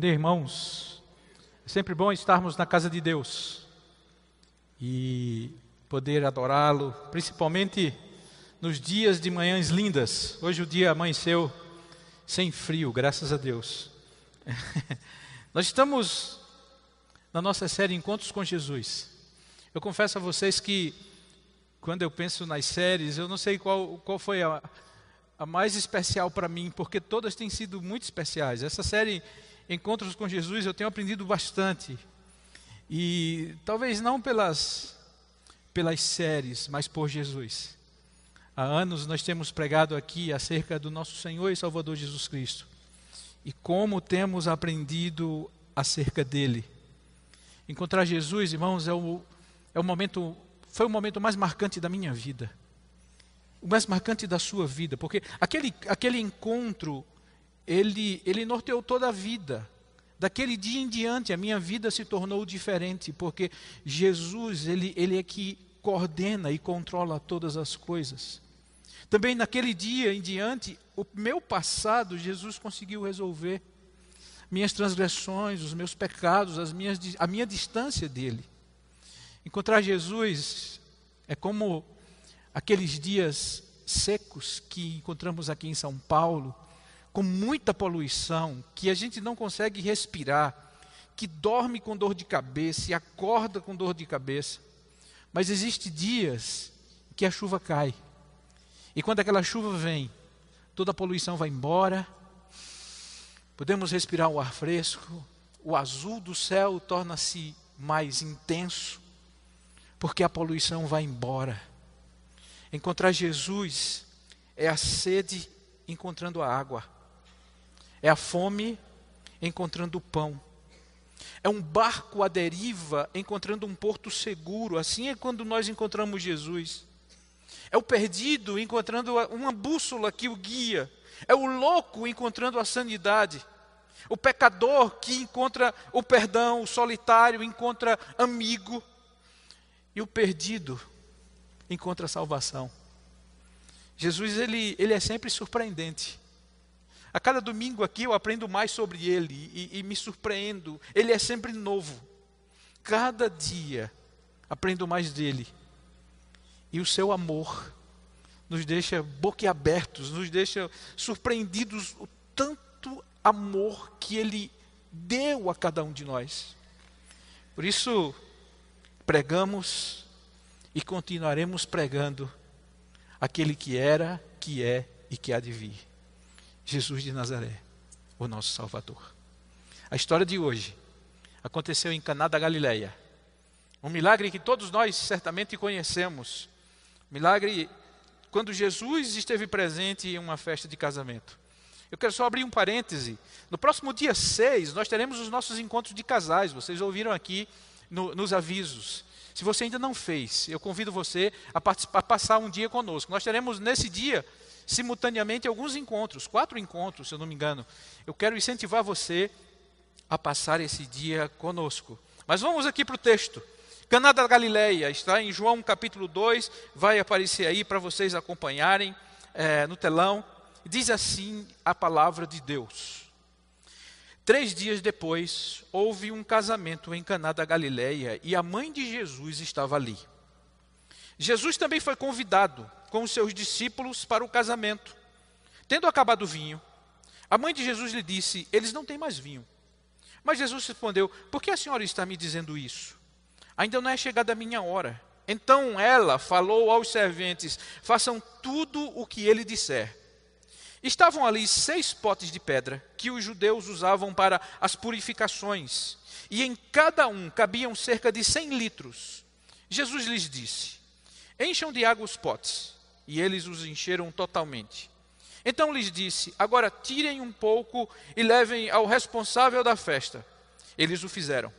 Bom dia, irmãos. É sempre bom estarmos na casa de Deus e poder adorá-lo, principalmente nos dias de manhãs lindas. Hoje o dia amanheceu sem frio, graças a Deus. Nós estamos na nossa série Encontros com Jesus. Eu confesso a vocês que quando eu penso nas séries, eu não sei qual, qual foi a, a mais especial para mim, porque todas têm sido muito especiais. Essa série encontros com Jesus, eu tenho aprendido bastante. E talvez não pelas, pelas séries, mas por Jesus. Há anos nós temos pregado aqui acerca do nosso Senhor e Salvador Jesus Cristo. E como temos aprendido acerca dele. Encontrar Jesus, irmãos, é o, é o momento, foi o momento mais marcante da minha vida. O mais marcante da sua vida, porque aquele, aquele encontro ele, ele norteou toda a vida. Daquele dia em diante, a minha vida se tornou diferente, porque Jesus, ele, ele é que coordena e controla todas as coisas. Também naquele dia em diante, o meu passado, Jesus conseguiu resolver. Minhas transgressões, os meus pecados, as minhas, a minha distância dele. Encontrar Jesus é como aqueles dias secos que encontramos aqui em São Paulo, com muita poluição, que a gente não consegue respirar, que dorme com dor de cabeça e acorda com dor de cabeça. Mas existe dias que a chuva cai. E quando aquela chuva vem, toda a poluição vai embora. Podemos respirar o ar fresco, o azul do céu torna-se mais intenso, porque a poluição vai embora. Encontrar Jesus é a sede encontrando a água. É a fome encontrando o pão. É um barco à deriva encontrando um porto seguro. Assim é quando nós encontramos Jesus. É o perdido encontrando uma bússola que o guia. É o louco encontrando a sanidade. O pecador que encontra o perdão, o solitário encontra amigo. E o perdido encontra salvação. Jesus ele, ele é sempre surpreendente. A cada domingo aqui eu aprendo mais sobre Ele e, e me surpreendo. Ele é sempre novo. Cada dia aprendo mais dele. E o seu amor nos deixa boquiabertos, nos deixa surpreendidos o tanto amor que ele deu a cada um de nós. Por isso, pregamos e continuaremos pregando aquele que era, que é e que há de vir. Jesus de Nazaré, o nosso Salvador. A história de hoje aconteceu em Caná da Galileia. Um milagre que todos nós certamente conhecemos. Milagre quando Jesus esteve presente em uma festa de casamento. Eu quero só abrir um parêntese. No próximo dia 6, nós teremos os nossos encontros de casais. Vocês ouviram aqui no, nos avisos. Se você ainda não fez, eu convido você a, a passar um dia conosco. Nós teremos nesse dia simultaneamente alguns encontros, quatro encontros, se eu não me engano. Eu quero incentivar você a passar esse dia conosco. Mas vamos aqui para o texto. Caná da Galileia, está em João capítulo 2, vai aparecer aí para vocês acompanharem é, no telão. Diz assim a palavra de Deus. Três dias depois, houve um casamento em Caná da Galileia e a mãe de Jesus estava ali. Jesus também foi convidado com os seus discípulos para o casamento. Tendo acabado o vinho, a mãe de Jesus lhe disse: Eles não têm mais vinho. Mas Jesus respondeu: Por que a senhora está me dizendo isso? Ainda não é chegada a minha hora. Então ela falou aos serventes: Façam tudo o que ele disser. Estavam ali seis potes de pedra que os judeus usavam para as purificações, e em cada um cabiam cerca de cem litros. Jesus lhes disse: Encham de água os potes. E eles os encheram totalmente. Então lhes disse: Agora tirem um pouco e levem ao responsável da festa. Eles o fizeram.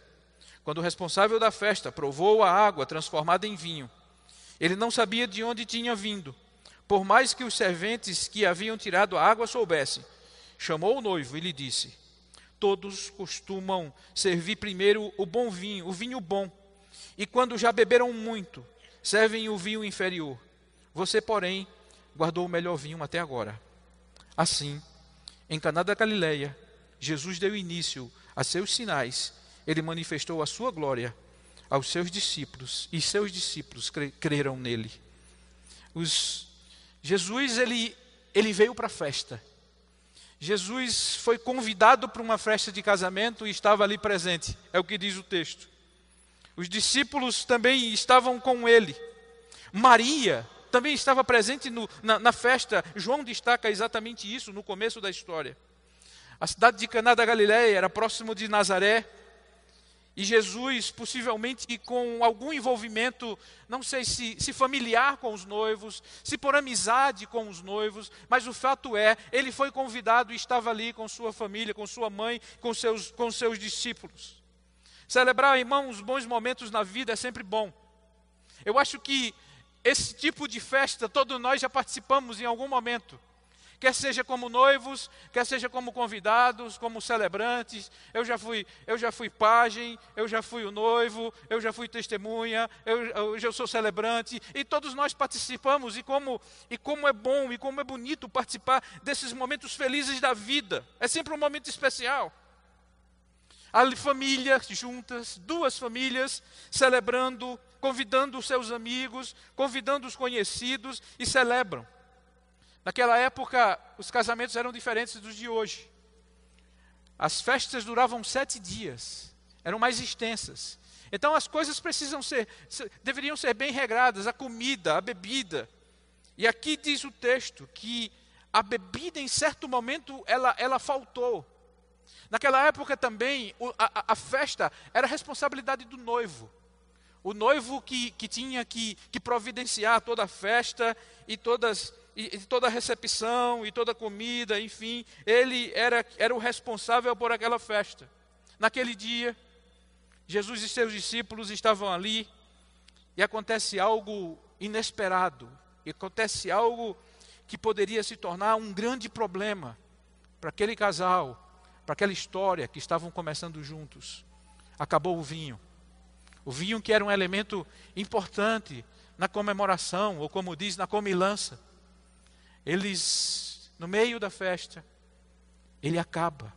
Quando o responsável da festa provou a água transformada em vinho, ele não sabia de onde tinha vindo, por mais que os serventes que haviam tirado a água soubessem. Chamou o noivo e lhe disse: Todos costumam servir primeiro o bom vinho, o vinho bom, e quando já beberam muito, servem o vinho inferior. Você, porém, guardou o melhor vinho até agora. Assim, em Caná da Galileia, Jesus deu início a seus sinais, ele manifestou a sua glória aos seus discípulos, e seus discípulos creram nele. Os, Jesus, ele, ele veio para a festa. Jesus foi convidado para uma festa de casamento e estava ali presente, é o que diz o texto. Os discípulos também estavam com ele. Maria também estava presente no, na, na festa. João destaca exatamente isso no começo da história. A cidade de Caná da Galiléia era próximo de Nazaré. E Jesus, possivelmente com algum envolvimento, não sei se, se, familiar com os noivos, se por amizade com os noivos, mas o fato é, ele foi convidado e estava ali com sua família, com sua mãe, com seus, com seus discípulos. Celebrar, irmãos, bons momentos na vida é sempre bom. Eu acho que esse tipo de festa todos nós já participamos em algum momento. Quer seja como noivos, quer seja como convidados, como celebrantes. Eu já fui, eu já fui pajem, eu já fui o noivo, eu já fui testemunha, eu, eu sou celebrante. E todos nós participamos. E como, e como é bom e como é bonito participar desses momentos felizes da vida. É sempre um momento especial. A família juntas, duas famílias celebrando convidando os seus amigos, convidando os conhecidos e celebram. Naquela época, os casamentos eram diferentes dos de hoje. As festas duravam sete dias, eram mais extensas. Então as coisas precisam ser, deveriam ser bem regradas, a comida, a bebida. E aqui diz o texto que a bebida em certo momento ela, ela faltou. Naquela época também a, a festa era responsabilidade do noivo. O noivo que, que tinha que, que providenciar toda a festa e, todas, e, e toda a recepção e toda a comida, enfim, ele era, era o responsável por aquela festa. Naquele dia, Jesus e seus discípulos estavam ali e acontece algo inesperado, e acontece algo que poderia se tornar um grande problema para aquele casal, para aquela história que estavam começando juntos. Acabou o vinho. O vinho que era um elemento importante na comemoração, ou como diz, na comilança. Eles, no meio da festa, ele acaba.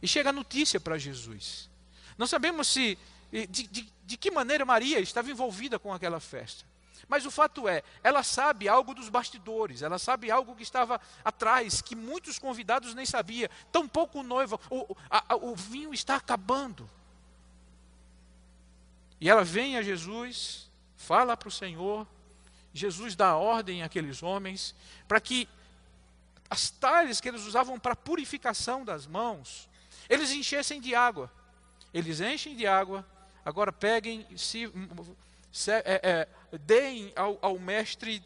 E chega a notícia para Jesus. Não sabemos se de, de, de que maneira Maria estava envolvida com aquela festa. Mas o fato é, ela sabe algo dos bastidores, ela sabe algo que estava atrás, que muitos convidados nem sabiam. Tampouco o noivo, o, a, o vinho está acabando. E ela vem a Jesus, fala para o Senhor, Jesus dá ordem àqueles homens para que as talhas que eles usavam para purificação das mãos, eles enchessem de água. Eles enchem de água, agora peguem, se, se é, é, deem ao, ao mestre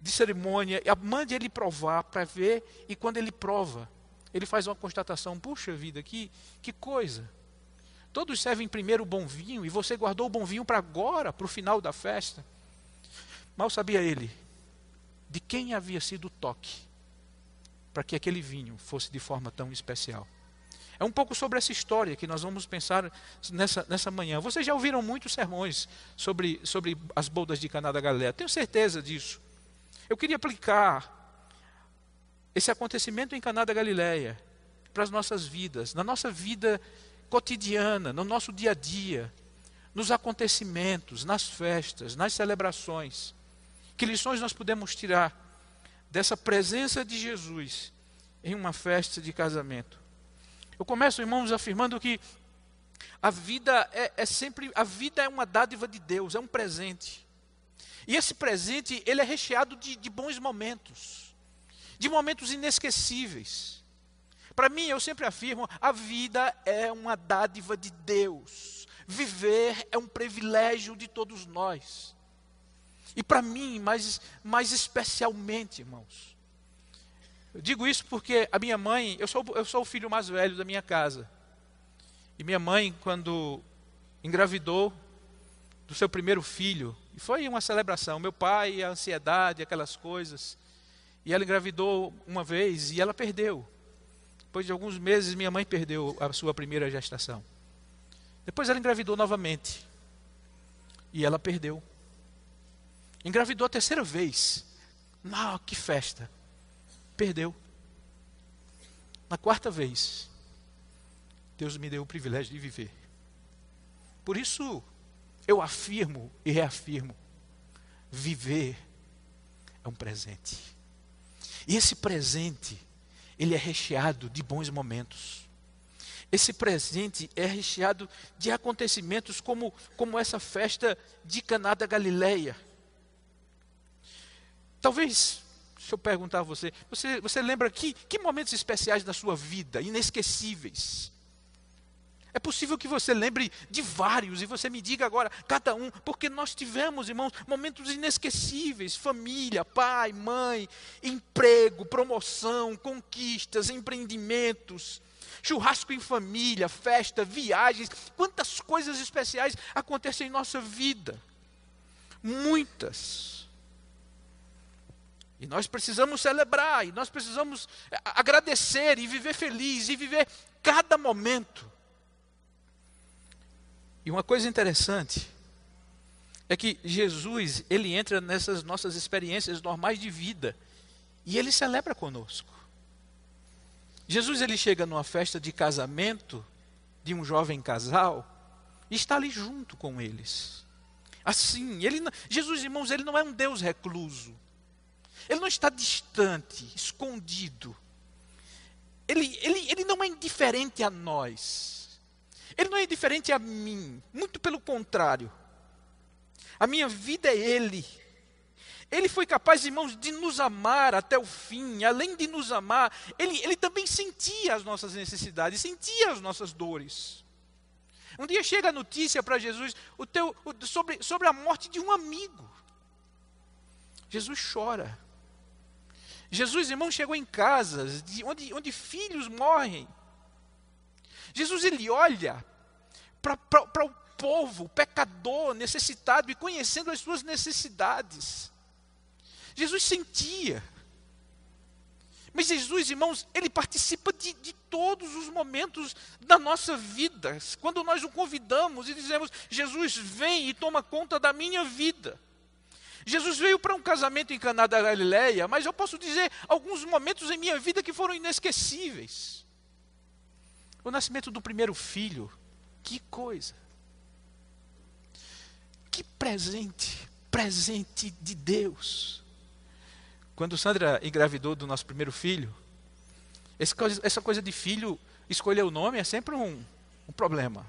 de cerimônia, mande ele provar para ver, e quando ele prova, ele faz uma constatação: puxa vida, que, que coisa. Todos servem primeiro o bom vinho e você guardou o bom vinho para agora, para o final da festa. Mal sabia ele de quem havia sido o toque para que aquele vinho fosse de forma tão especial. É um pouco sobre essa história que nós vamos pensar nessa, nessa manhã. Vocês já ouviram muitos sermões sobre, sobre as bodas de Caná da Galileia, tenho certeza disso. Eu queria aplicar esse acontecimento em Caná da Galileia para as nossas vidas, na nossa vida cotidiana, no nosso dia a dia, nos acontecimentos, nas festas, nas celebrações. Que lições nós podemos tirar dessa presença de Jesus em uma festa de casamento? Eu começo, irmãos, afirmando que a vida é, é sempre, a vida é uma dádiva de Deus, é um presente. E esse presente, ele é recheado de, de bons momentos, de momentos inesquecíveis. Para mim, eu sempre afirmo, a vida é uma dádiva de Deus. Viver é um privilégio de todos nós. E para mim, mais, mais especialmente, irmãos. Eu digo isso porque a minha mãe, eu sou, eu sou o filho mais velho da minha casa. E minha mãe, quando engravidou do seu primeiro filho, e foi uma celebração, meu pai, a ansiedade, aquelas coisas. E ela engravidou uma vez e ela perdeu. Depois de alguns meses, minha mãe perdeu a sua primeira gestação. Depois ela engravidou novamente. E ela perdeu. Engravidou a terceira vez. Não, que festa. Perdeu. Na quarta vez, Deus me deu o privilégio de viver. Por isso, eu afirmo e reafirmo: viver é um presente. E esse presente, ele é recheado de bons momentos. Esse presente é recheado de acontecimentos como, como essa festa de Caná da Galileia. Talvez, se eu perguntar a você, você, você lembra que, que momentos especiais da sua vida, inesquecíveis? É possível que você lembre de vários e você me diga agora cada um, porque nós tivemos, irmãos, momentos inesquecíveis: família, pai, mãe, emprego, promoção, conquistas, empreendimentos, churrasco em família, festa, viagens. Quantas coisas especiais acontecem em nossa vida? Muitas. E nós precisamos celebrar, e nós precisamos agradecer, e viver feliz, e viver cada momento. E uma coisa interessante é que Jesus, ele entra nessas nossas experiências normais de vida e ele celebra conosco. Jesus ele chega numa festa de casamento de um jovem casal e está ali junto com eles. Assim, ele Jesus, irmãos, ele não é um Deus recluso. Ele não está distante, escondido. Ele, ele, ele não é indiferente a nós. Ele não é indiferente a mim, muito pelo contrário. A minha vida é Ele. Ele foi capaz, irmãos, de nos amar até o fim. Além de nos amar, ele, ele também sentia as nossas necessidades, sentia as nossas dores. Um dia chega a notícia para Jesus o teu, o, sobre, sobre a morte de um amigo. Jesus chora. Jesus, irmão, chegou em casas de, onde, onde filhos morrem. Jesus ele olha para o povo, pecador, necessitado e conhecendo as suas necessidades. Jesus sentia. Mas Jesus, irmãos, ele participa de, de, todos os momentos da nossa vida. Quando nós o convidamos e dizemos, Jesus, vem e toma conta da minha vida. Jesus veio para um casamento em Caná da Galileia, mas eu posso dizer alguns momentos em minha vida que foram inesquecíveis. O nascimento do primeiro filho, que coisa. Que presente, presente de Deus. Quando Sandra engravidou do nosso primeiro filho, essa coisa de filho, escolher o nome é sempre um, um problema.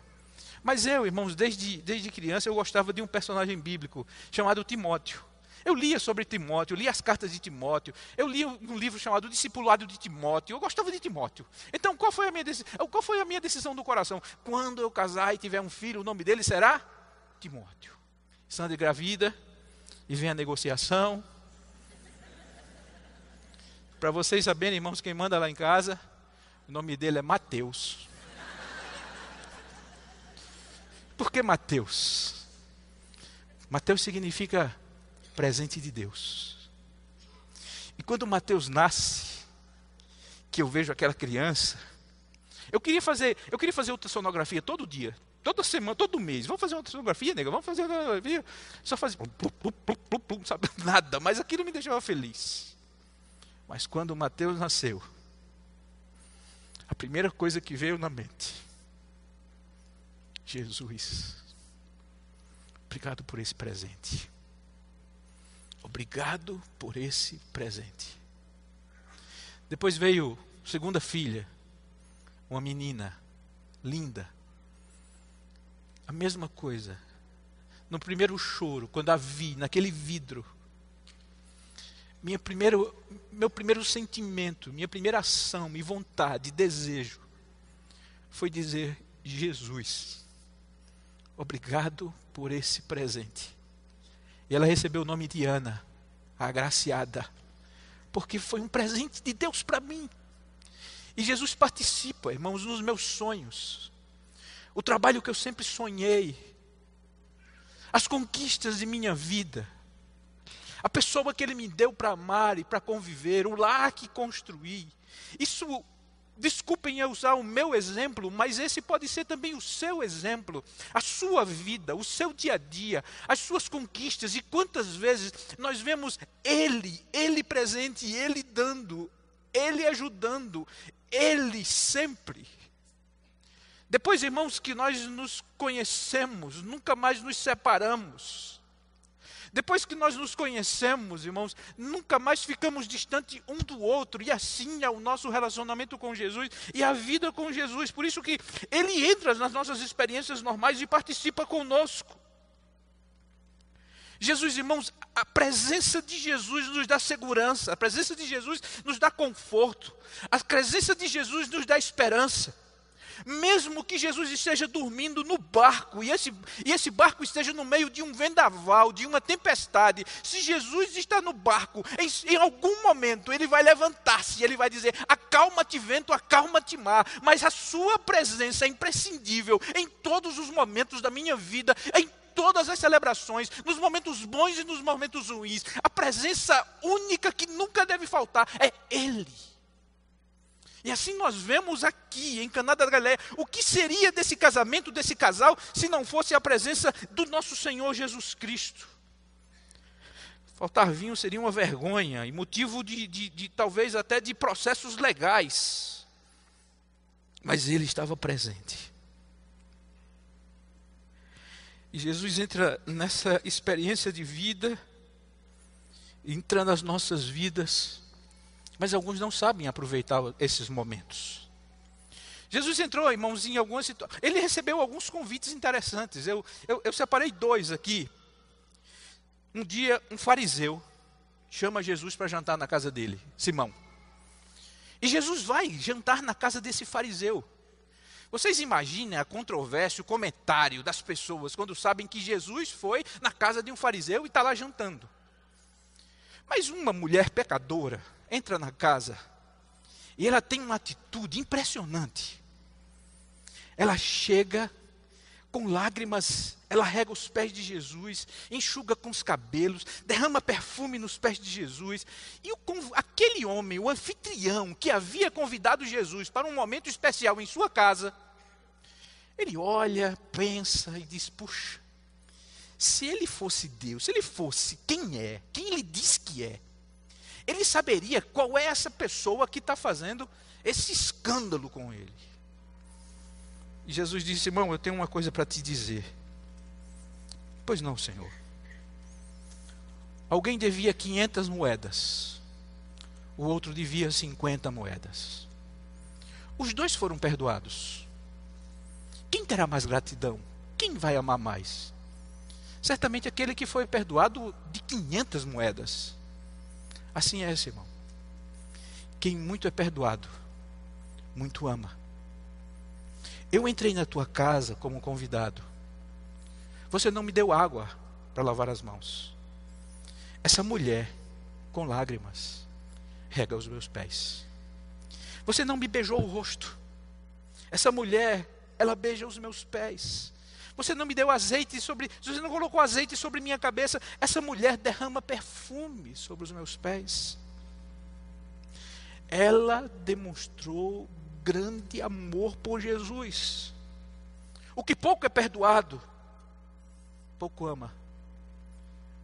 Mas eu, irmãos, desde, desde criança eu gostava de um personagem bíblico chamado Timóteo. Eu lia sobre Timóteo, lia as cartas de Timóteo, eu li um livro chamado Discipulado de Timóteo, eu gostava de Timóteo. Então, qual foi a minha decisão? Qual foi a minha decisão do coração? Quando eu casar e tiver um filho, o nome dele será Timóteo. Sandra gravida, e vem a negociação. Para vocês saberem, irmãos, quem manda lá em casa, o nome dele é Mateus. Por que Mateus? Mateus significa presente de Deus. E quando Mateus nasce, que eu vejo aquela criança, eu queria fazer, eu queria fazer ultrassonografia todo dia, toda semana, todo mês. Vamos fazer uma ultrassonografia, nega? Vamos fazer uma ultrassonografia. Só fazer plum, sabe? Nada, mas aquilo me deixava feliz. Mas quando Mateus nasceu, a primeira coisa que veio na mente, Jesus, obrigado por esse presente. Obrigado por esse presente. Depois veio segunda filha, uma menina linda. A mesma coisa. No primeiro choro, quando a vi naquele vidro, minha primeiro, meu primeiro sentimento, minha primeira ação, minha vontade, desejo, foi dizer: Jesus, obrigado por esse presente. E ela recebeu o nome de Ana, a agraciada, porque foi um presente de Deus para mim. E Jesus participa, irmãos, nos meus sonhos. O trabalho que eu sempre sonhei, as conquistas de minha vida, a pessoa que Ele me deu para amar e para conviver, o lar que construí. Isso Desculpem eu usar o meu exemplo, mas esse pode ser também o seu exemplo, a sua vida, o seu dia a dia, as suas conquistas. E quantas vezes nós vemos Ele, Ele presente, Ele dando, Ele ajudando, Ele sempre. Depois, irmãos, que nós nos conhecemos, nunca mais nos separamos. Depois que nós nos conhecemos, irmãos, nunca mais ficamos distante um do outro, e assim é o nosso relacionamento com Jesus e a vida com Jesus. Por isso que ele entra nas nossas experiências normais e participa conosco. Jesus, irmãos, a presença de Jesus nos dá segurança, a presença de Jesus nos dá conforto, a presença de Jesus nos dá esperança mesmo que Jesus esteja dormindo no barco e esse, e esse barco esteja no meio de um vendaval, de uma tempestade, se Jesus está no barco, em, em algum momento ele vai levantar-se ele vai dizer: Acalma-te, vento, acalma-te, mar. Mas a sua presença é imprescindível em todos os momentos da minha vida, em todas as celebrações, nos momentos bons e nos momentos ruins. A presença única que nunca deve faltar é Ele. E assim nós vemos aqui em Caná da Galileia o que seria desse casamento, desse casal, se não fosse a presença do nosso Senhor Jesus Cristo. Faltar vinho seria uma vergonha e motivo de, de, de talvez até de processos legais. Mas ele estava presente. E Jesus entra nessa experiência de vida, entra nas nossas vidas mas alguns não sabem aproveitar esses momentos. Jesus entrou, irmãos, em algumas situações. Ele recebeu alguns convites interessantes. Eu, eu, eu separei dois aqui. Um dia, um fariseu chama Jesus para jantar na casa dele, Simão. E Jesus vai jantar na casa desse fariseu. Vocês imaginem a controvérsia, o comentário das pessoas quando sabem que Jesus foi na casa de um fariseu e está lá jantando. Mas uma mulher pecadora, entra na casa e ela tem uma atitude impressionante. Ela chega com lágrimas, ela rega os pés de Jesus, enxuga com os cabelos, derrama perfume nos pés de Jesus. E o, aquele homem, o anfitrião que havia convidado Jesus para um momento especial em sua casa, ele olha, pensa e diz: Puxa, se ele fosse Deus, se ele fosse quem é, quem ele diz que é, ele saberia qual é essa pessoa que está fazendo esse escândalo com ele. E Jesus disse: Irmão, eu tenho uma coisa para te dizer. Pois não, Senhor. Alguém devia 500 moedas, o outro devia 50 moedas. Os dois foram perdoados. Quem terá mais gratidão? Quem vai amar mais? Certamente aquele que foi perdoado de 500 moedas. Assim é, esse irmão. Quem muito é perdoado, muito ama. Eu entrei na tua casa como convidado. Você não me deu água para lavar as mãos. Essa mulher, com lágrimas, rega os meus pés. Você não me beijou o rosto. Essa mulher, ela beija os meus pés. Você não me deu azeite sobre, você não colocou azeite sobre minha cabeça. Essa mulher derrama perfume sobre os meus pés. Ela demonstrou grande amor por Jesus. O que pouco é perdoado, pouco ama.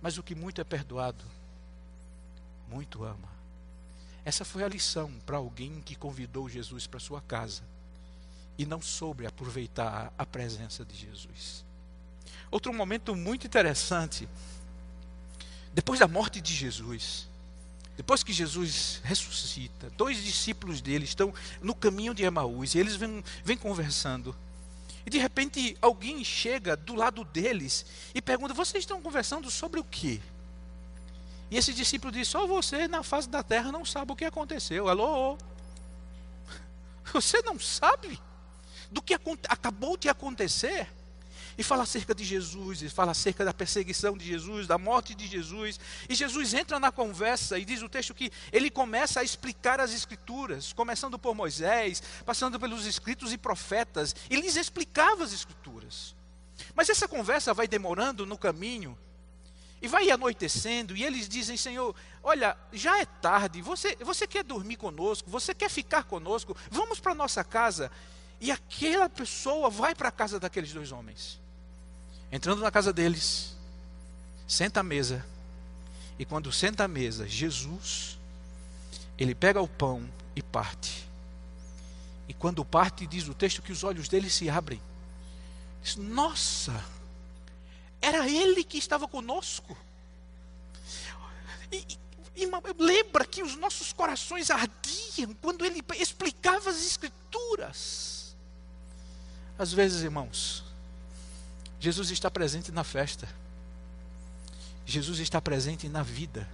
Mas o que muito é perdoado, muito ama. Essa foi a lição para alguém que convidou Jesus para sua casa e não soube aproveitar a presença de Jesus. Outro momento muito interessante, depois da morte de Jesus, depois que Jesus ressuscita, dois discípulos dele estão no caminho de Emaús e eles vêm, vêm conversando. E de repente alguém chega do lado deles e pergunta: Vocês estão conversando sobre o quê? E esse discípulo diz: Só você na face da terra não sabe o que aconteceu. Alô? Você não sabe? Do que acabou de acontecer. E fala acerca de Jesus, e fala acerca da perseguição de Jesus, da morte de Jesus. E Jesus entra na conversa e diz o texto que ele começa a explicar as Escrituras, começando por Moisés, passando pelos escritos e profetas. E lhes explicava as Escrituras. Mas essa conversa vai demorando no caminho, e vai anoitecendo, e eles dizem: Senhor, olha, já é tarde, você, você quer dormir conosco, você quer ficar conosco, vamos para nossa casa. E aquela pessoa vai para a casa daqueles dois homens. Entrando na casa deles, senta à mesa. E quando senta à mesa, Jesus, ele pega o pão e parte. E quando parte, diz o texto que os olhos dele se abrem. Diz, Nossa, era ele que estava conosco. E, e, lembra que os nossos corações ardiam quando ele explicava as Escrituras. Às vezes, irmãos, Jesus está presente na festa. Jesus está presente na vida.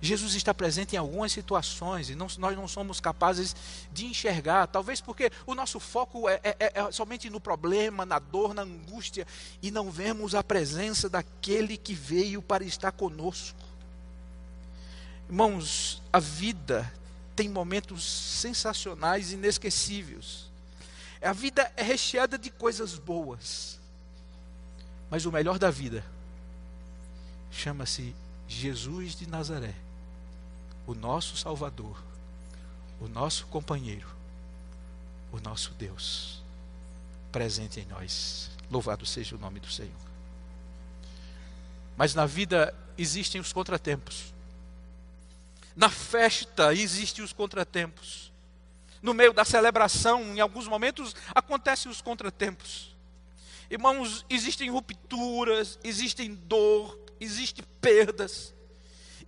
Jesus está presente em algumas situações e não, nós não somos capazes de enxergar, talvez porque o nosso foco é, é, é, somente no problema, na dor, na angústia, e não vemos a presença daquele que veio para estar conosco. Irmãos, a vida tem momentos sensacionais inesquecíveis. A vida é recheada de coisas boas. Mas o melhor da vida chama-se Jesus de Nazaré, o nosso Salvador, o nosso companheiro, o nosso Deus, presente em nós. Louvado seja o nome do Senhor. Mas na vida existem os contratempos. Na festa existem os contratempos. No meio da celebração, em alguns momentos, acontecem os contratempos. Irmãos, existem rupturas, existem dor, existem perdas,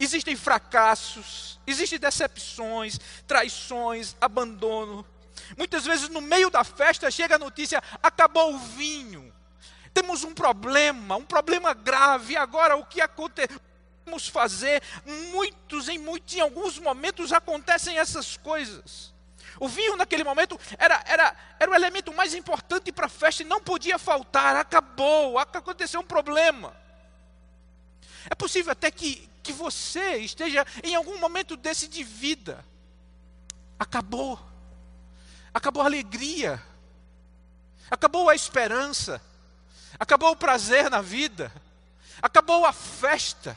existem fracassos, existem decepções, traições, abandono. Muitas vezes no meio da festa chega a notícia: acabou o vinho. Temos um problema, um problema grave. Agora o que aconteceu? Fazer muitos em muitos em alguns momentos acontecem essas coisas. O vinho naquele momento era, era, era o elemento mais importante para a festa e não podia faltar. Acabou, aconteceu um problema. É possível até que, que você esteja em algum momento desse de vida. Acabou. Acabou a alegria. Acabou a esperança. Acabou o prazer na vida. Acabou a festa.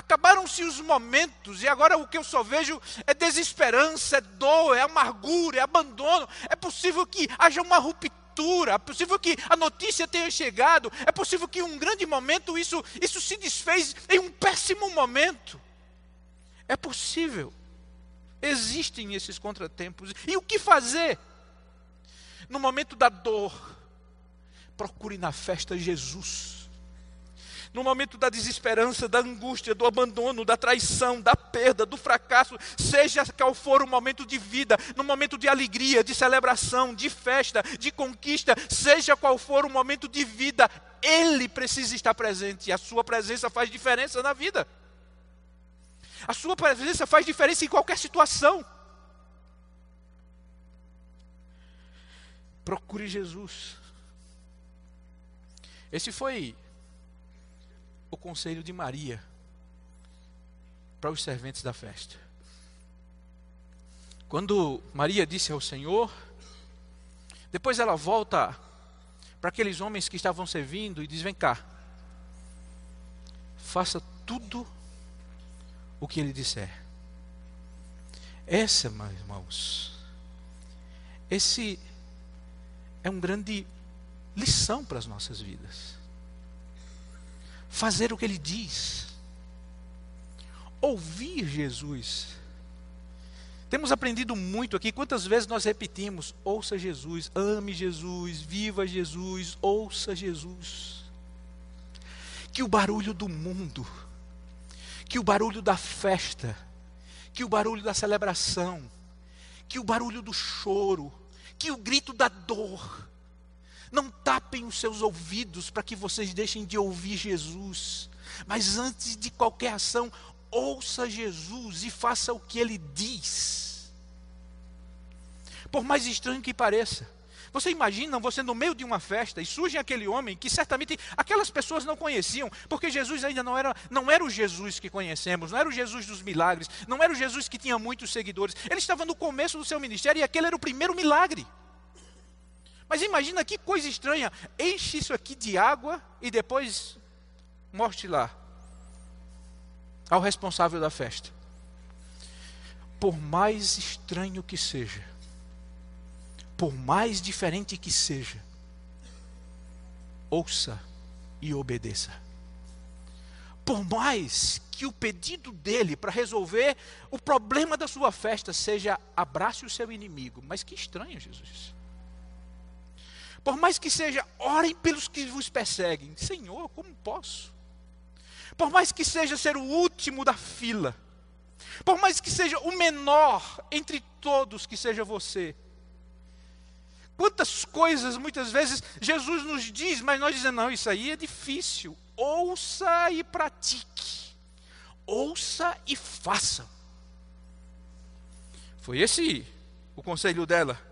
Acabaram-se os momentos e agora o que eu só vejo é desesperança, é dor, é amargura, é abandono. É possível que haja uma ruptura, é possível que a notícia tenha chegado, é possível que um grande momento isso, isso se desfez em um péssimo momento. É possível. Existem esses contratempos. E o que fazer? No momento da dor, procure na festa Jesus no momento da desesperança, da angústia, do abandono, da traição, da perda, do fracasso, seja qual for o momento de vida, no momento de alegria, de celebração, de festa, de conquista, seja qual for o momento de vida, Ele precisa estar presente e a Sua presença faz diferença na vida. A Sua presença faz diferença em qualquer situação. Procure Jesus. Esse foi o conselho de Maria para os serventes da festa. Quando Maria disse ao Senhor, depois ela volta para aqueles homens que estavam servindo e diz: Vem cá, faça tudo o que ele disser. Essa, meus irmãos, esse é um grande lição para as nossas vidas fazer o que ele diz, ouvir Jesus. Temos aprendido muito aqui, quantas vezes nós repetimos: ouça Jesus, ame Jesus, viva Jesus, ouça Jesus. Que o barulho do mundo, que o barulho da festa, que o barulho da celebração, que o barulho do choro, que o grito da dor, não tapem os seus ouvidos para que vocês deixem de ouvir Jesus. Mas antes de qualquer ação, ouça Jesus e faça o que ele diz. Por mais estranho que pareça. Você imagina você no meio de uma festa e surge aquele homem que certamente aquelas pessoas não conheciam, porque Jesus ainda não era, não era o Jesus que conhecemos, não era o Jesus dos milagres, não era o Jesus que tinha muitos seguidores. Ele estava no começo do seu ministério e aquele era o primeiro milagre. Mas imagina que coisa estranha. Enche isso aqui de água e depois morte lá. Ao responsável da festa. Por mais estranho que seja, por mais diferente que seja, ouça e obedeça. Por mais que o pedido dele para resolver o problema da sua festa seja abrace o seu inimigo. Mas que estranho, Jesus. Por mais que seja, orem pelos que vos perseguem. Senhor, como posso? Por mais que seja ser o último da fila. Por mais que seja o menor entre todos, que seja você. Quantas coisas muitas vezes Jesus nos diz, mas nós dizemos, não, isso aí é difícil. Ouça e pratique. Ouça e faça. Foi esse o conselho dela.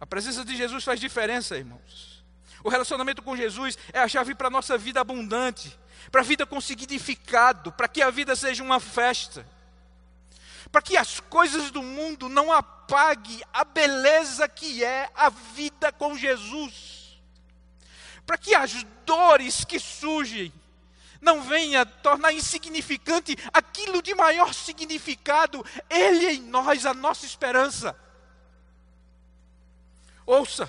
A presença de Jesus faz diferença, irmãos. O relacionamento com Jesus é a chave para a nossa vida abundante, para a vida com significado, para que a vida seja uma festa para que as coisas do mundo não apaguem a beleza que é a vida com Jesus, para que as dores que surgem não venha tornar insignificante aquilo de maior significado, Ele em nós, a nossa esperança. Ouça,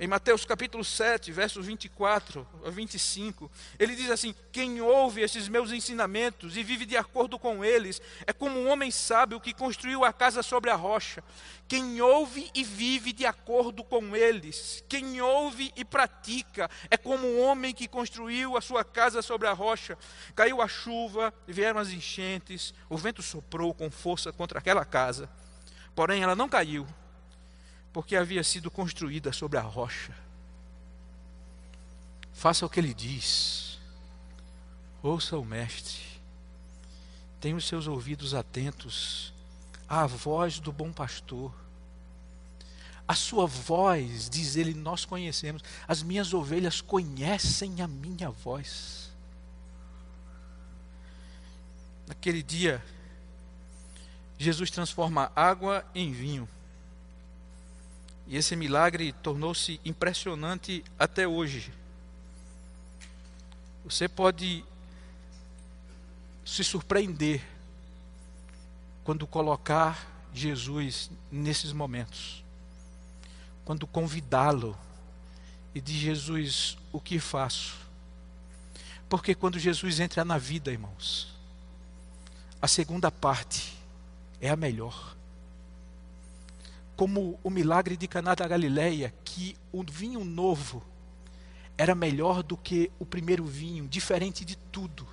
em Mateus capítulo 7, versos 24 a 25, ele diz assim: Quem ouve esses meus ensinamentos e vive de acordo com eles, é como um homem sábio que construiu a casa sobre a rocha. Quem ouve e vive de acordo com eles, quem ouve e pratica, é como um homem que construiu a sua casa sobre a rocha. Caiu a chuva, vieram as enchentes, o vento soprou com força contra aquela casa, porém ela não caiu porque havia sido construída sobre a rocha. Faça o que ele diz. Ouça o Mestre. Tenha os seus ouvidos atentos à voz do bom pastor. A sua voz, diz ele, nós conhecemos. As minhas ovelhas conhecem a minha voz. Naquele dia, Jesus transforma água em vinho. E esse milagre tornou-se impressionante até hoje. Você pode se surpreender quando colocar Jesus nesses momentos. Quando convidá-lo e diz Jesus, o que faço? Porque quando Jesus entra na vida, irmãos, a segunda parte é a melhor como o milagre de Caná da Galileia, que o vinho novo era melhor do que o primeiro vinho, diferente de tudo.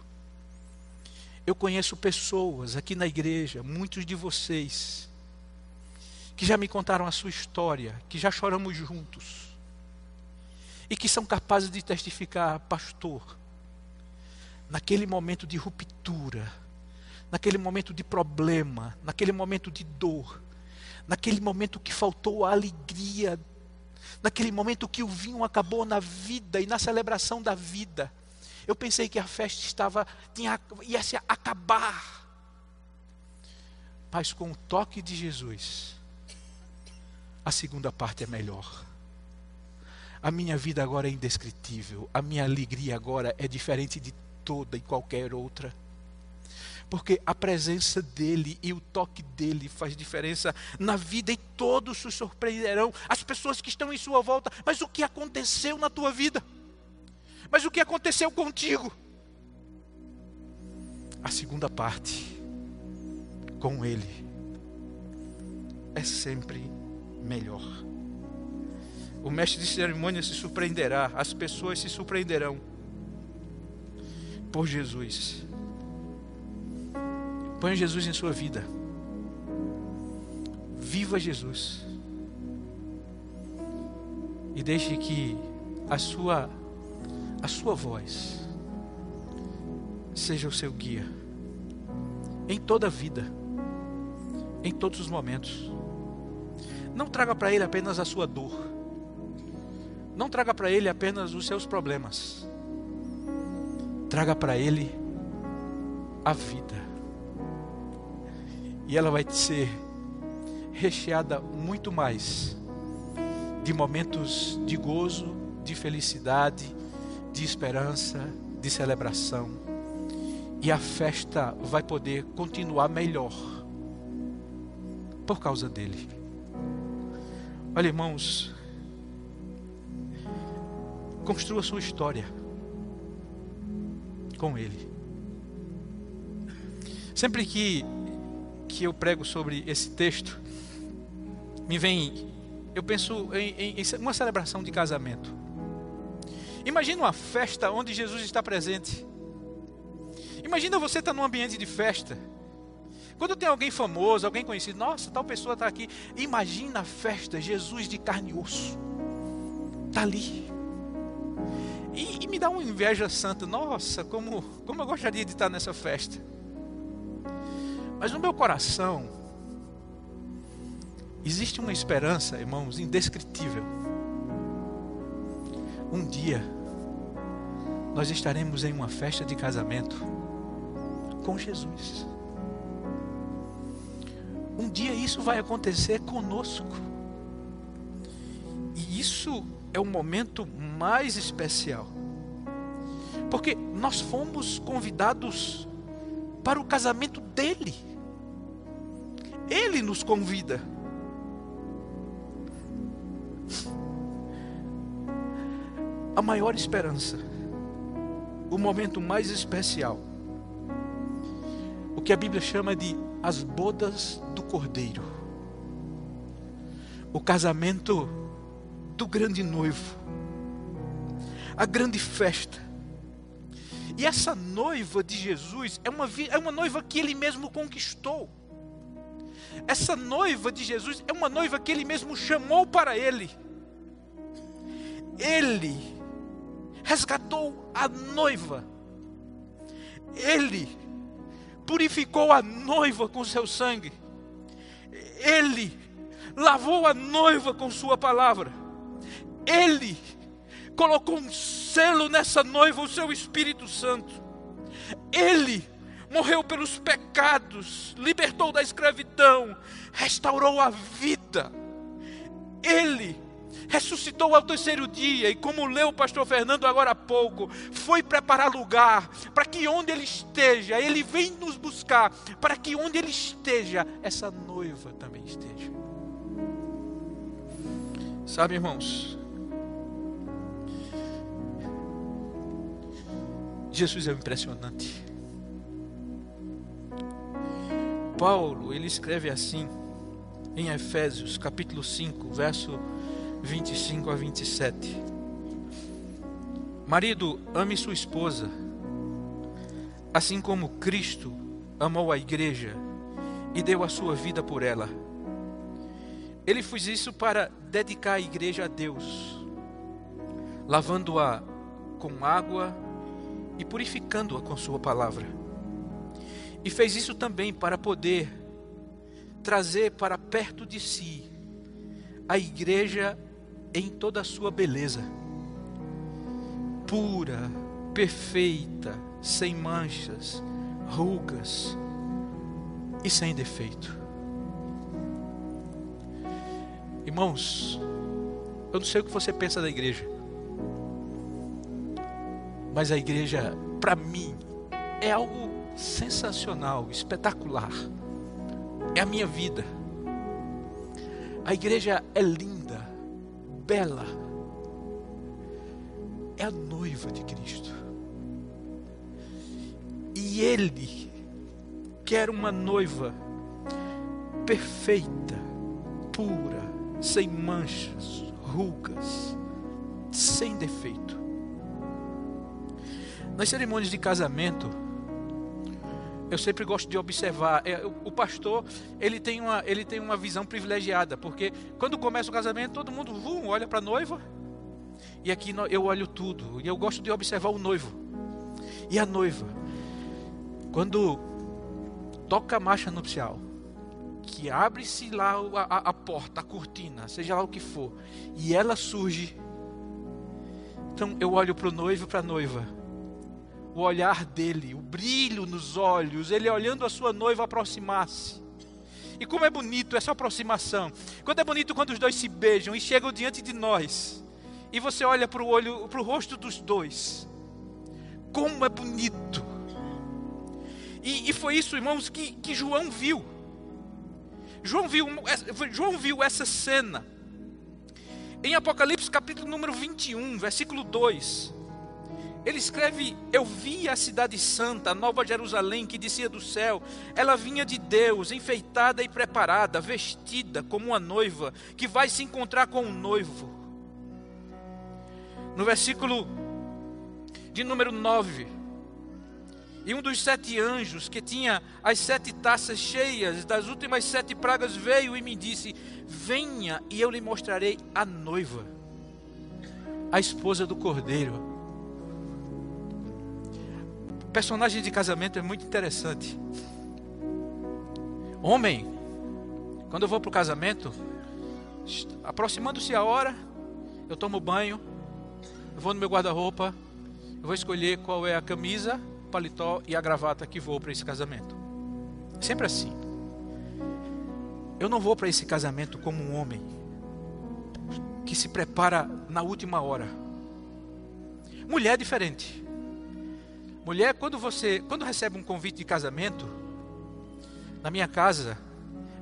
Eu conheço pessoas aqui na igreja, muitos de vocês, que já me contaram a sua história, que já choramos juntos, e que são capazes de testificar, pastor, naquele momento de ruptura, naquele momento de problema, naquele momento de dor, naquele momento que faltou a alegria, naquele momento que o vinho acabou na vida e na celebração da vida. Eu pensei que a festa estava tinha, ia se acabar. Mas com o toque de Jesus, a segunda parte é melhor. A minha vida agora é indescritível. A minha alegria agora é diferente de toda e qualquer outra porque a presença dele e o toque dele faz diferença na vida e todos se surpreenderão, as pessoas que estão em sua volta. Mas o que aconteceu na tua vida? Mas o que aconteceu contigo? A segunda parte, com ele, é sempre melhor. O mestre de cerimônia se surpreenderá, as pessoas se surpreenderão por Jesus Ponha Jesus em sua vida. Viva Jesus. E deixe que a sua a sua voz seja o seu guia em toda a vida, em todos os momentos. Não traga para ele apenas a sua dor. Não traga para ele apenas os seus problemas. Traga para ele a vida e ela vai ser recheada muito mais de momentos de gozo, de felicidade, de esperança, de celebração. E a festa vai poder continuar melhor por causa dele. Olha, irmãos, construa sua história. com Ele. Sempre que, que eu prego sobre esse texto, me vem, eu penso em, em, em uma celebração de casamento. Imagina uma festa onde Jesus está presente. Imagina você estar num ambiente de festa. Quando tem alguém famoso, alguém conhecido, nossa, tal pessoa está aqui. Imagina a festa, Jesus de carne e osso. Está ali. E, e, me dá uma inveja santa. Nossa, como, como eu gostaria de estar nessa festa. Mas no meu coração, existe uma esperança, irmãos, indescritível. Um dia, nós estaremos em uma festa de casamento com Jesus. Um dia isso vai acontecer conosco. E isso é o momento mais especial. Porque nós fomos convidados para o casamento dele. Ele nos convida. A maior esperança, o momento mais especial, o que a Bíblia chama de as bodas do Cordeiro, o casamento do grande noivo, a grande festa. E essa noiva de Jesus é uma, é uma noiva que ele mesmo conquistou. Essa noiva de Jesus é uma noiva que ele mesmo chamou para ele. Ele resgatou a noiva. Ele purificou a noiva com seu sangue. Ele lavou a noiva com sua palavra. Ele colocou um selo nessa noiva, o seu Espírito Santo. Ele morreu pelos pecados, libertou da escravidão, restaurou a vida. Ele ressuscitou ao terceiro dia e, como leu o pastor Fernando agora há pouco, foi preparar lugar para que onde ele esteja, ele vem nos buscar, para que onde ele esteja, essa noiva também esteja. Sabe, irmãos, Jesus é impressionante. Paulo, ele escreve assim em Efésios, capítulo 5, verso 25 a 27. Marido, ame sua esposa, assim como Cristo amou a igreja e deu a sua vida por ela. Ele fez isso para dedicar a igreja a Deus, lavando-a com água e purificando-a com sua palavra e fez isso também para poder trazer para perto de si a igreja em toda a sua beleza, pura, perfeita, sem manchas, rugas e sem defeito. Irmãos, eu não sei o que você pensa da igreja, mas a igreja, para mim, é algo sensacional, espetacular. É a minha vida. A igreja é linda, bela. É a noiva de Cristo. E Ele quer uma noiva perfeita, pura, sem manchas, rugas, sem defeito. Nas cerimônias de casamento, eu sempre gosto de observar. É, o pastor ele tem uma ele tem uma visão privilegiada porque quando começa o casamento todo mundo vum, olha para a noiva e aqui eu olho tudo e eu gosto de observar o noivo e a noiva quando toca a marcha nupcial que abre-se lá a, a, a porta, a cortina, seja lá o que for e ela surge. Então eu olho para o noivo e para a noiva o olhar dele, o brilho nos olhos, ele olhando a sua noiva aproximar-se. E como é bonito essa aproximação. Quando é bonito quando os dois se beijam e chegam diante de nós. E você olha para o olho, para o rosto dos dois. Como é bonito. E, e foi isso, irmãos, que, que João viu. João viu, João viu essa cena. Em Apocalipse capítulo número 21, versículo 2 ele escreve: Eu vi a cidade santa, a nova Jerusalém, que descia do céu. Ela vinha de Deus, enfeitada e preparada, vestida como uma noiva, que vai se encontrar com o um noivo. No versículo de número 9. E um dos sete anjos, que tinha as sete taças cheias das últimas sete pragas, veio e me disse: Venha e eu lhe mostrarei a noiva, a esposa do cordeiro. Personagem de casamento é muito interessante. Homem, quando eu vou para o casamento, aproximando-se a hora, eu tomo banho, eu vou no meu guarda-roupa, eu vou escolher qual é a camisa, paletó e a gravata que vou para esse casamento. Sempre assim. Eu não vou para esse casamento como um homem que se prepara na última hora. Mulher é diferente. Mulher, quando você, quando recebe um convite de casamento, na minha casa,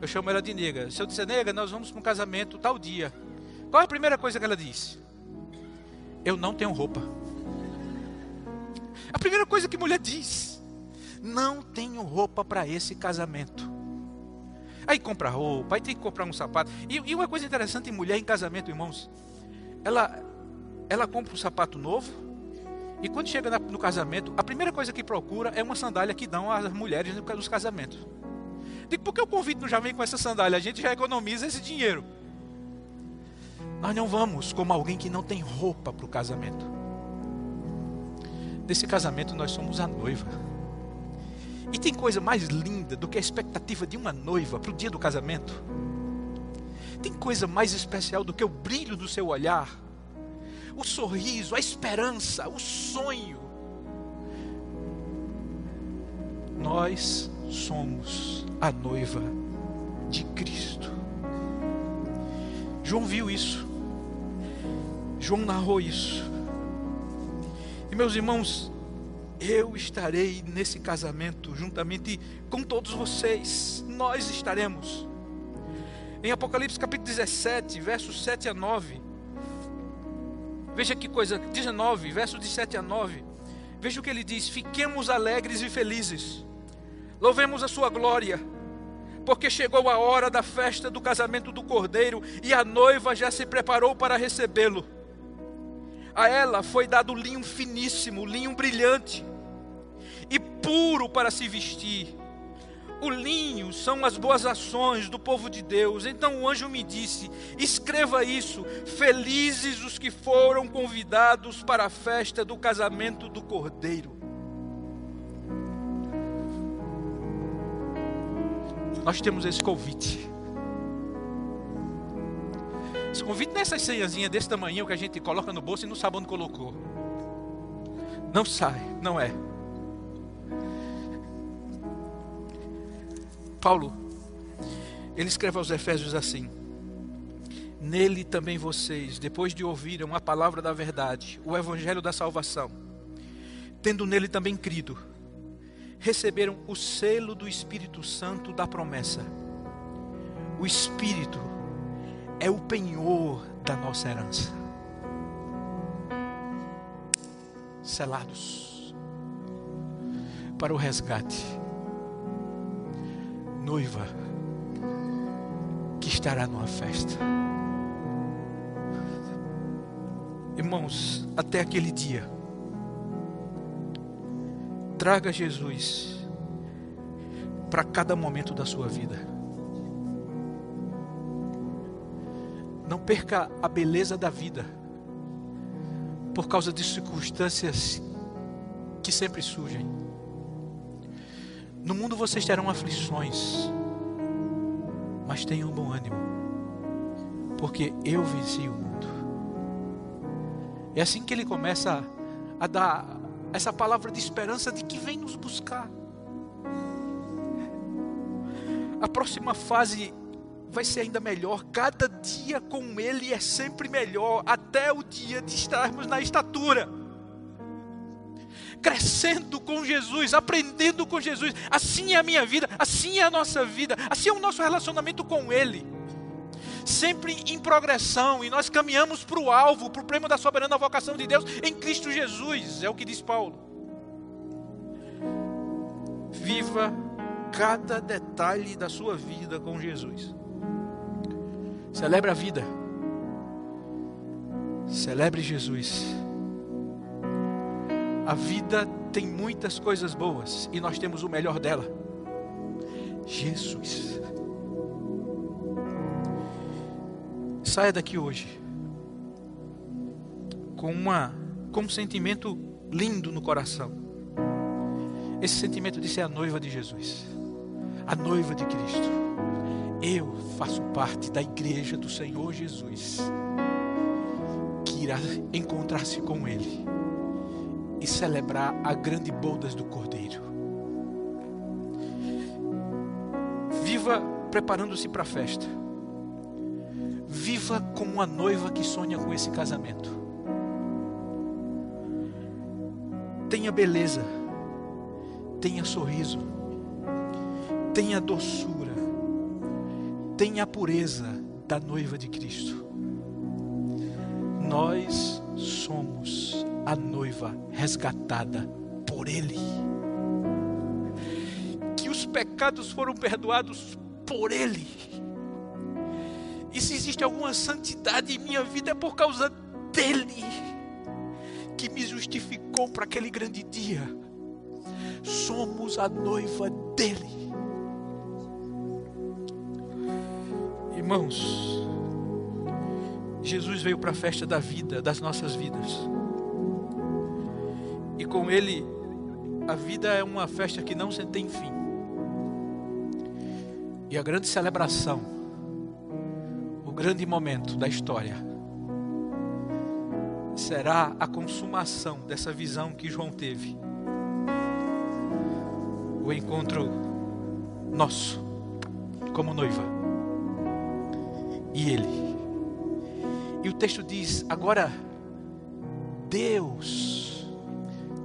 eu chamo ela de nega. Se eu disser, nega, nós vamos para um casamento tal dia. Qual é a primeira coisa que ela diz? Eu não tenho roupa. A primeira coisa que mulher diz: Não tenho roupa para esse casamento. Aí compra roupa, aí tem que comprar um sapato. E, e uma coisa interessante em mulher em casamento, irmãos, ela, ela compra um sapato novo, e quando chega no casamento, a primeira coisa que procura é uma sandália que dão às mulheres nos casamentos. Digo, por que o convite não já vem com essa sandália? A gente já economiza esse dinheiro. Nós não vamos como alguém que não tem roupa para o casamento. Nesse casamento nós somos a noiva. E tem coisa mais linda do que a expectativa de uma noiva para o dia do casamento? Tem coisa mais especial do que o brilho do seu olhar o sorriso, a esperança, o sonho. Nós somos a noiva de Cristo. João viu isso. João narrou isso. E meus irmãos, eu estarei nesse casamento juntamente com todos vocês. Nós estaremos. Em Apocalipse capítulo 17, versos 7 a 9, Veja que coisa, 19, verso de 7 a 9. Veja o que ele diz: Fiquemos alegres e felizes, louvemos a sua glória, porque chegou a hora da festa do casamento do cordeiro e a noiva já se preparou para recebê-lo. A ela foi dado linho finíssimo, linho brilhante e puro para se vestir o linho são as boas ações do povo de Deus. Então o anjo me disse: escreva isso. Felizes os que foram convidados para a festa do casamento do cordeiro. Nós temos esse convite. Esse convite não é senhazinha desse tamanho que a gente coloca no bolso e não sabe onde colocou. Não sai, não é. Paulo, ele escreve aos Efésios assim: Nele também vocês, depois de ouvirem a palavra da verdade, o evangelho da salvação, tendo nele também crido, receberam o selo do Espírito Santo da promessa. O Espírito é o penhor da nossa herança. Selados para o resgate noiva que estará numa festa. Irmãos, até aquele dia, traga Jesus para cada momento da sua vida. Não perca a beleza da vida por causa de circunstâncias que sempre surgem. No mundo vocês terão aflições, mas tenham bom ânimo, porque eu venci o mundo. É assim que ele começa a dar essa palavra de esperança de que vem nos buscar. A próxima fase vai ser ainda melhor. Cada dia com Ele é sempre melhor, até o dia de estarmos na estatura crescendo com Jesus, aprendendo com Jesus. Assim é a minha vida, assim é a nossa vida, assim é o nosso relacionamento com Ele. sempre em progressão e nós caminhamos para o alvo, para o prêmio da soberana vocação de Deus em Cristo Jesus, é o que diz Paulo. Viva cada detalhe da sua vida com Jesus. Celebre a vida. Celebre Jesus. A vida tem muitas coisas boas e nós temos o melhor dela. Jesus. Saia daqui hoje com uma com um sentimento lindo no coração. Esse sentimento de ser a noiva de Jesus, a noiva de Cristo. Eu faço parte da igreja do Senhor Jesus, que irá encontrar-se com Ele e celebrar a grande bodas do Cordeiro. Viva preparando-se para a festa. Viva como uma noiva que sonha com esse casamento. Tenha beleza, tenha sorriso, tenha doçura, tenha a pureza da noiva de Cristo. Nós somos a noiva resgatada por Ele. Que os pecados foram perdoados por Ele. E se existe alguma santidade em minha vida é por causa dEle, que me justificou para aquele grande dia. Somos a noiva dEle. Irmãos, Jesus veio para a festa da vida, das nossas vidas e com Ele a vida é uma festa que não tem fim. E a grande celebração, o grande momento da história, será a consumação dessa visão que João teve. O encontro nosso, como noiva, e Ele. E o texto diz: agora, Deus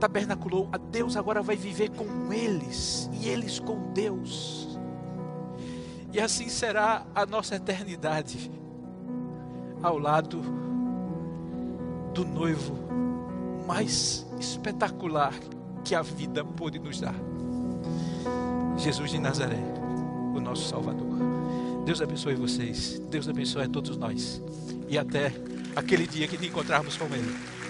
tabernaculou a Deus, agora vai viver com eles e eles com Deus. E assim será a nossa eternidade ao lado do noivo mais espetacular que a vida pôde nos dar. Jesus de Nazaré, o nosso Salvador. Deus abençoe vocês, Deus abençoe a todos nós. E até aquele dia que nos encontrarmos com Ele.